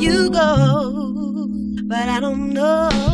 you go. But I don't know.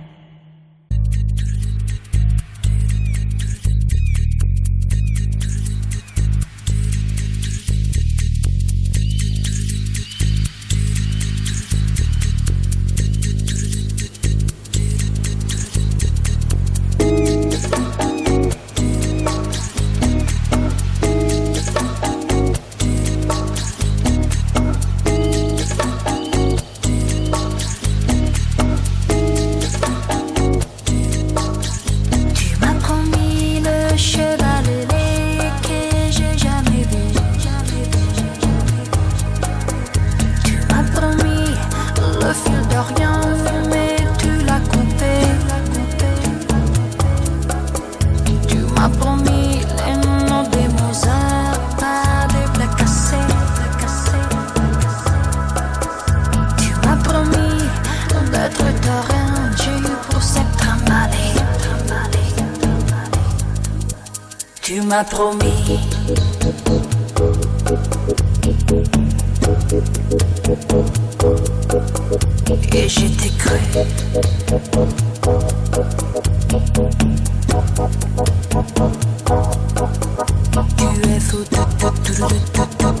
Tu m'as promis. Et j'étais cru. Tu es fou, tout, tout, tout,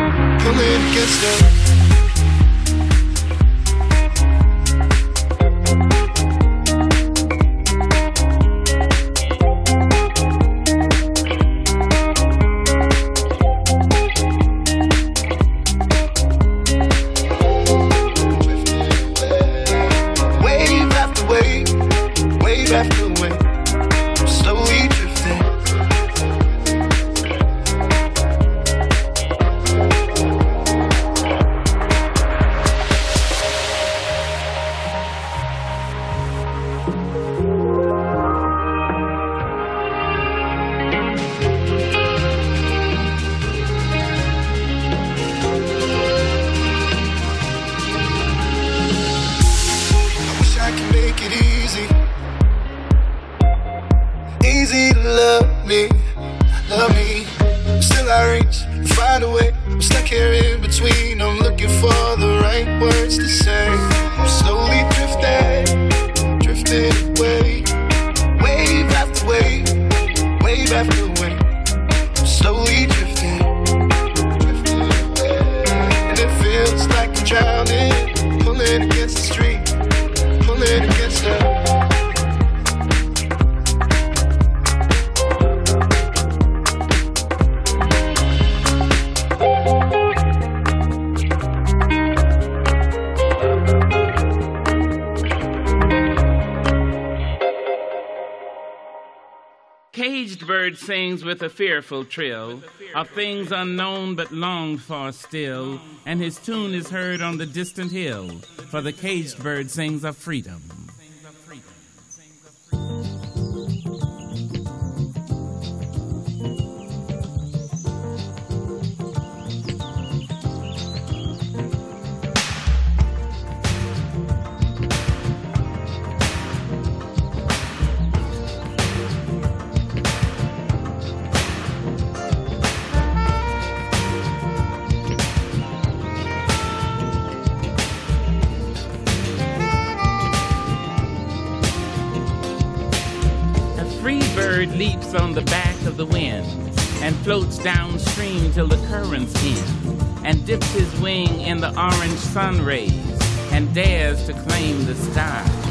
the with a fearful trill of things unknown but longed for still, and his tune is heard on the distant hill, for the caged bird sings of freedom. Orange sun rays and dares to claim the sky.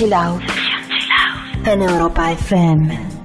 Chill Out. En Europa FM.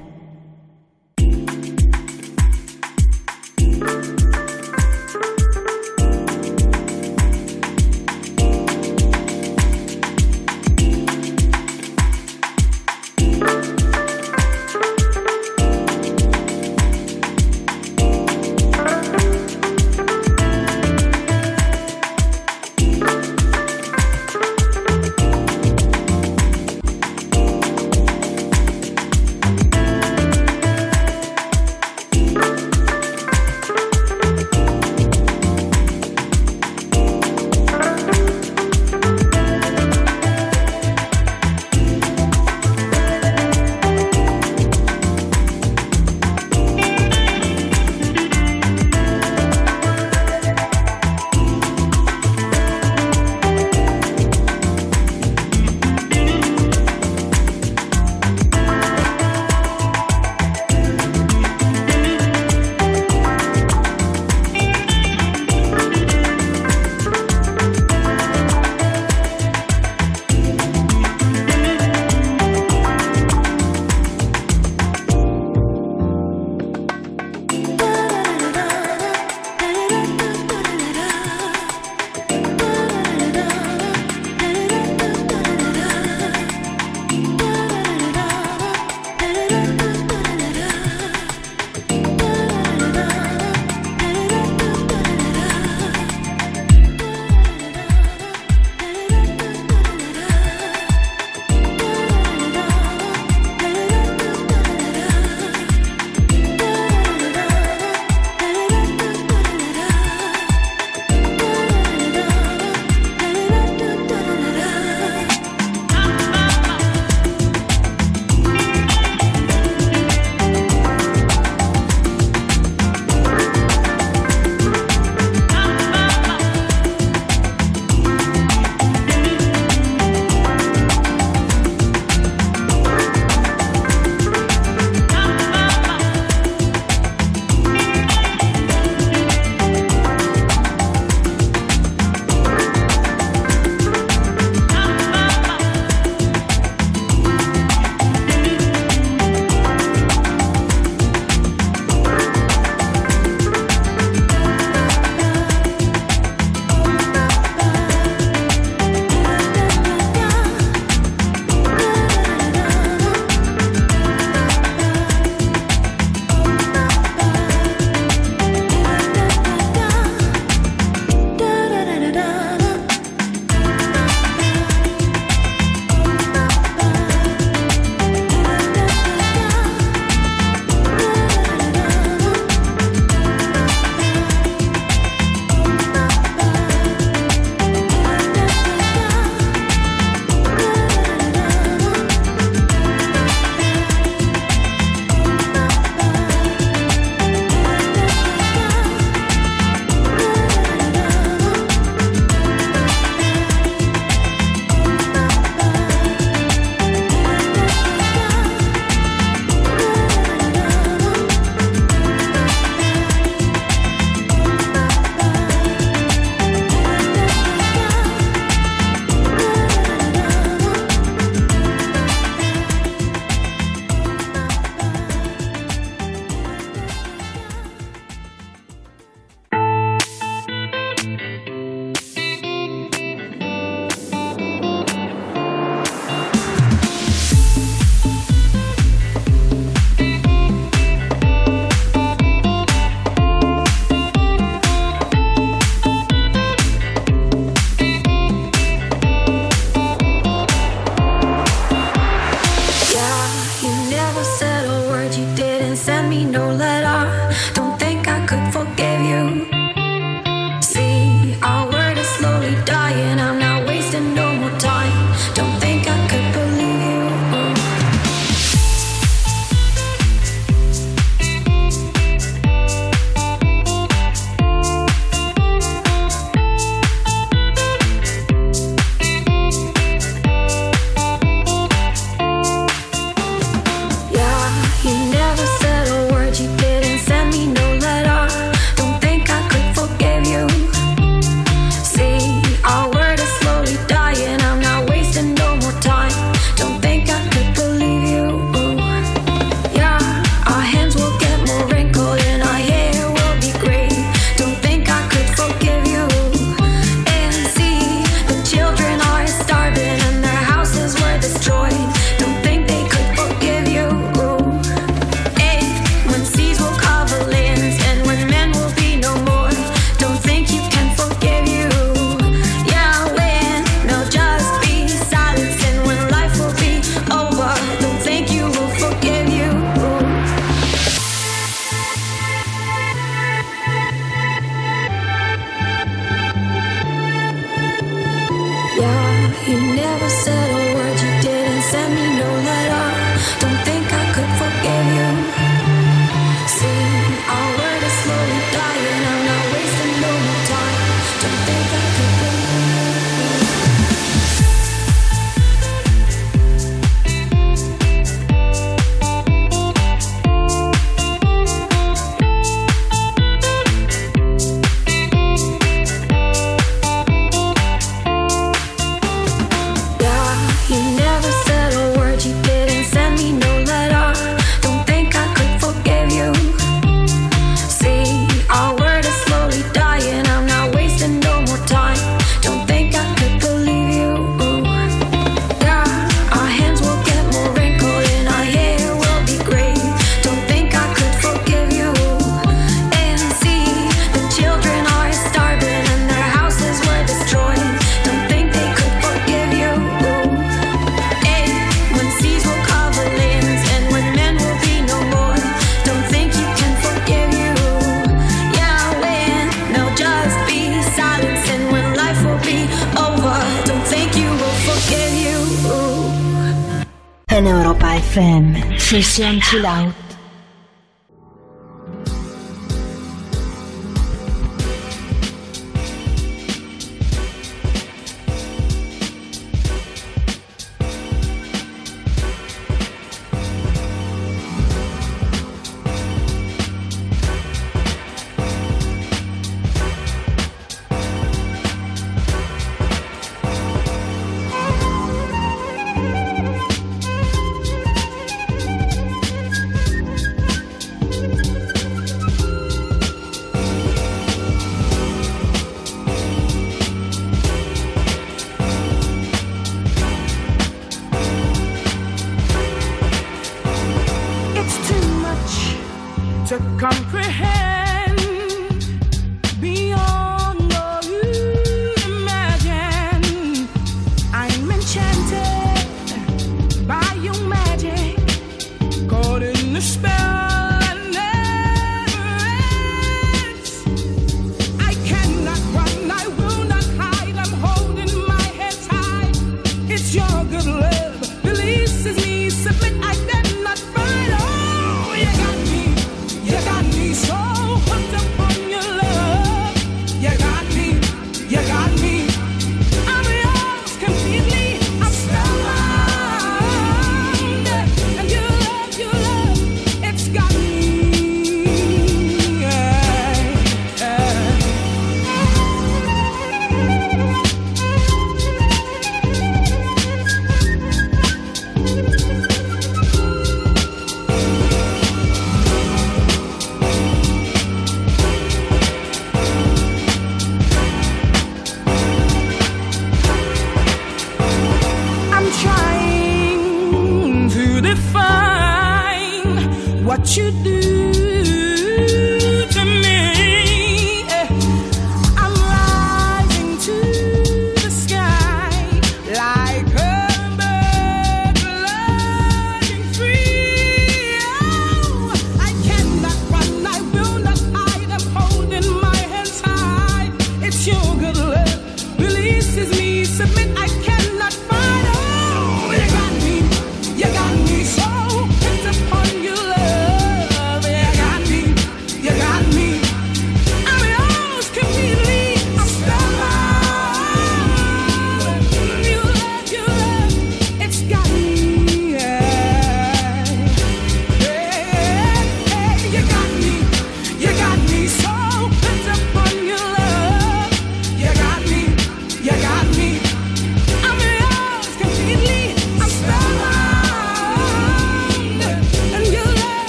被嫌弃了。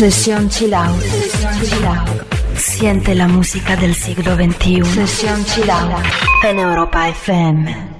Sesión Chill Out. Siente la música del siglo XXI. Sesión Chill Out. En Europa FM.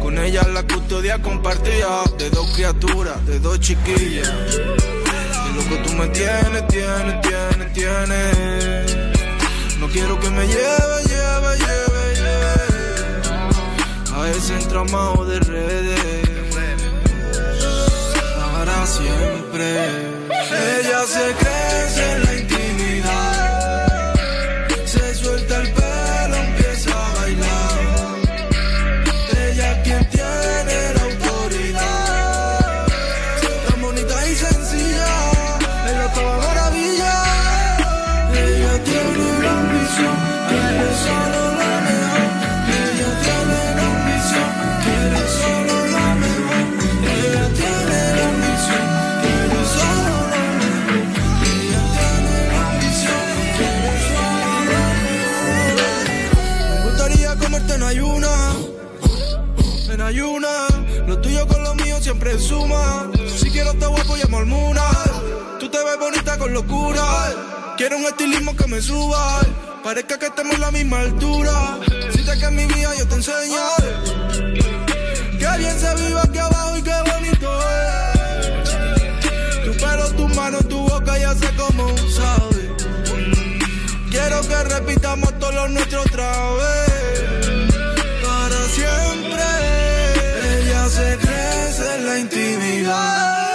Con ella la custodia compartía de dos criaturas, de dos chiquillas. Si quiero te vuelvo llamo Almuna. Tú te ves bonita con locura. Quiero un estilismo que me suba. Parezca que estemos a la misma altura. Si te que en mi vida yo te enseño. Que bien se viva aquí abajo y qué bonito es. Tu pelo, tu mano, tu boca ya sé cómo sabe. Quiero que repitamos todos los nuestros otra vez. one.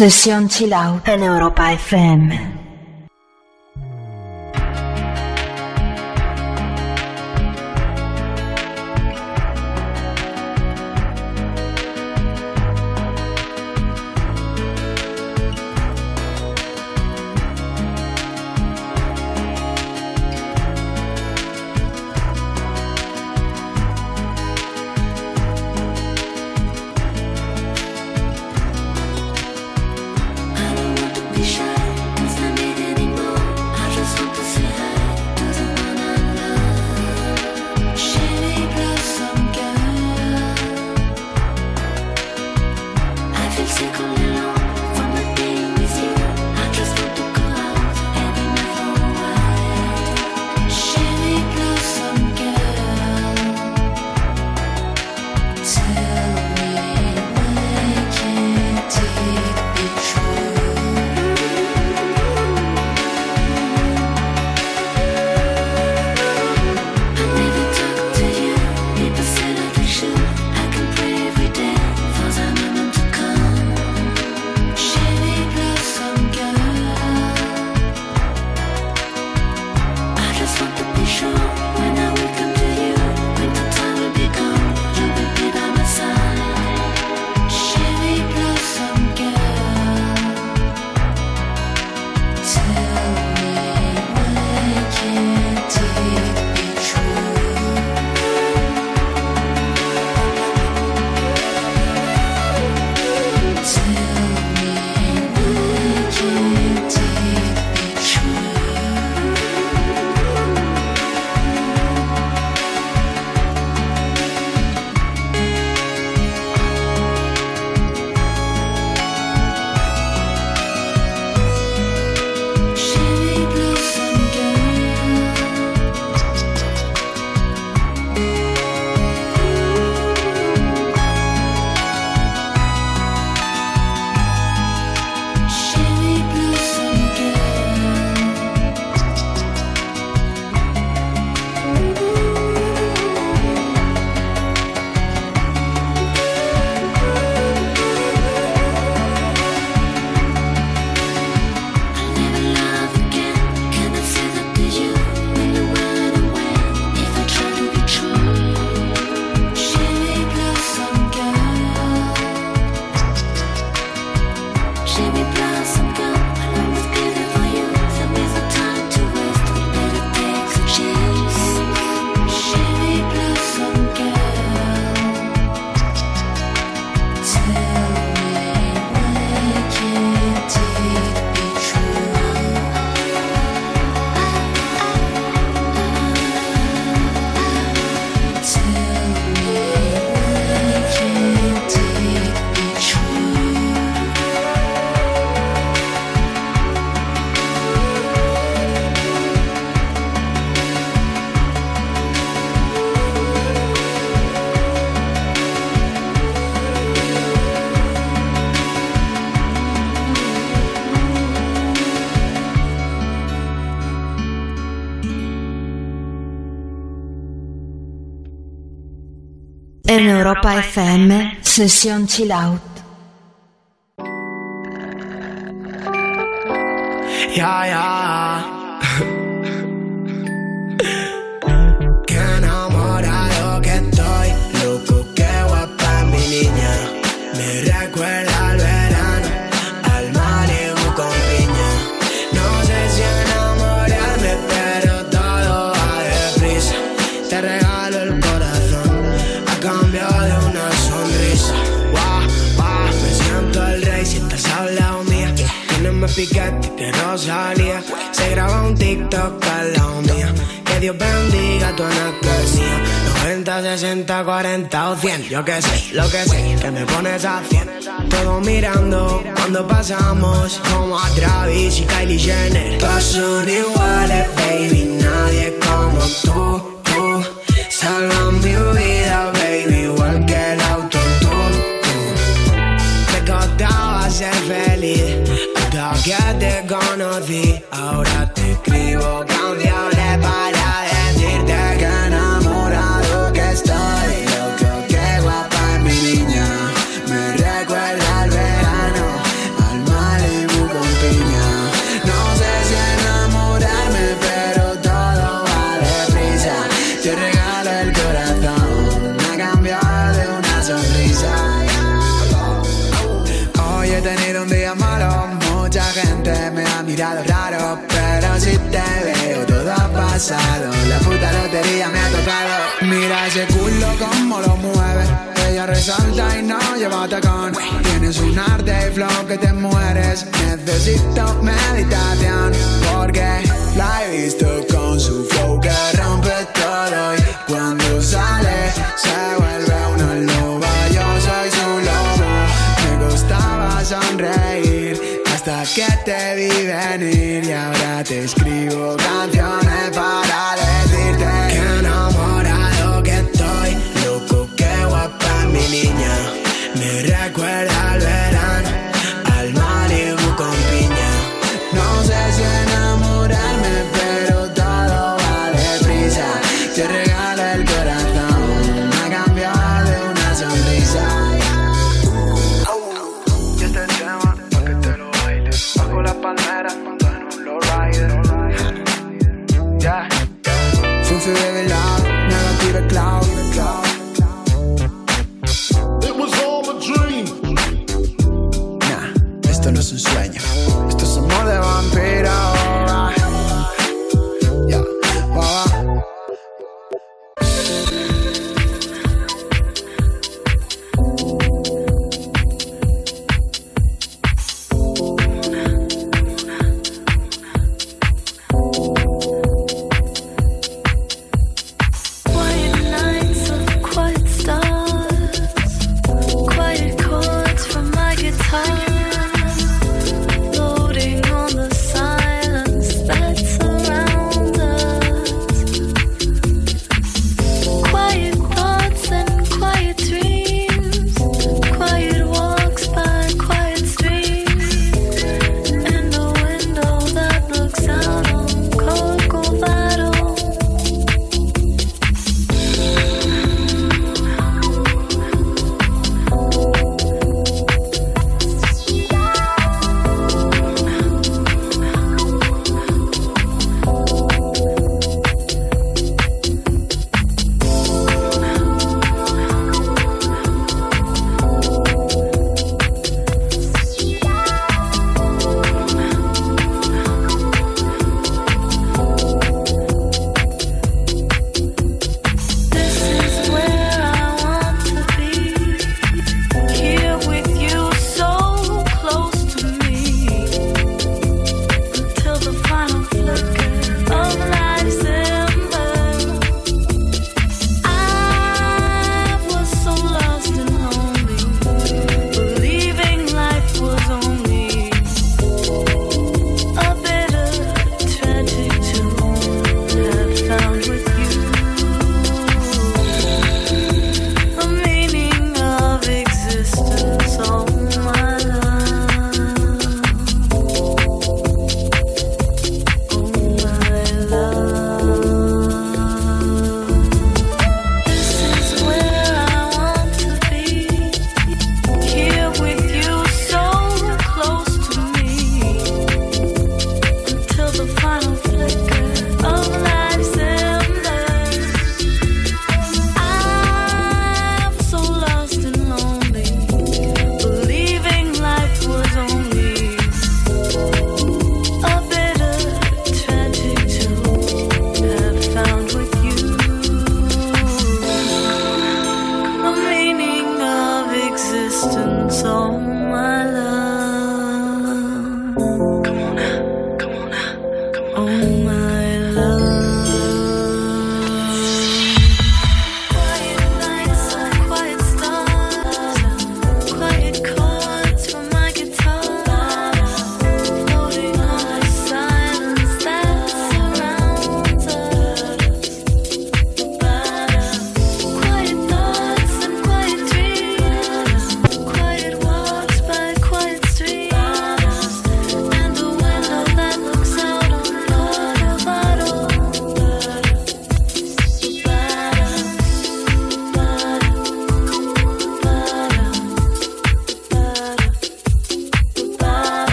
Session chill out en Europa FM. Europa FM, Session chill out. Yeah, yeah. 60, 40 o 100. Yo que sé, lo que sé, que me pones a 100. Todo mirando cuando pasamos, como a Travis y Kylie Jenner. Todos son iguales, baby, nadie como tú. Mirado raro, pero si te veo todo ha pasado. La puta lotería me ha tocado. Mira ese culo como lo mueve. Ella resalta y no lleva tacón. Tienes un arte y flow que te mueres. Necesito meditación porque la he visto con su flow que rompe todo y cuando sale se te vi venir y ahora te escribo canciones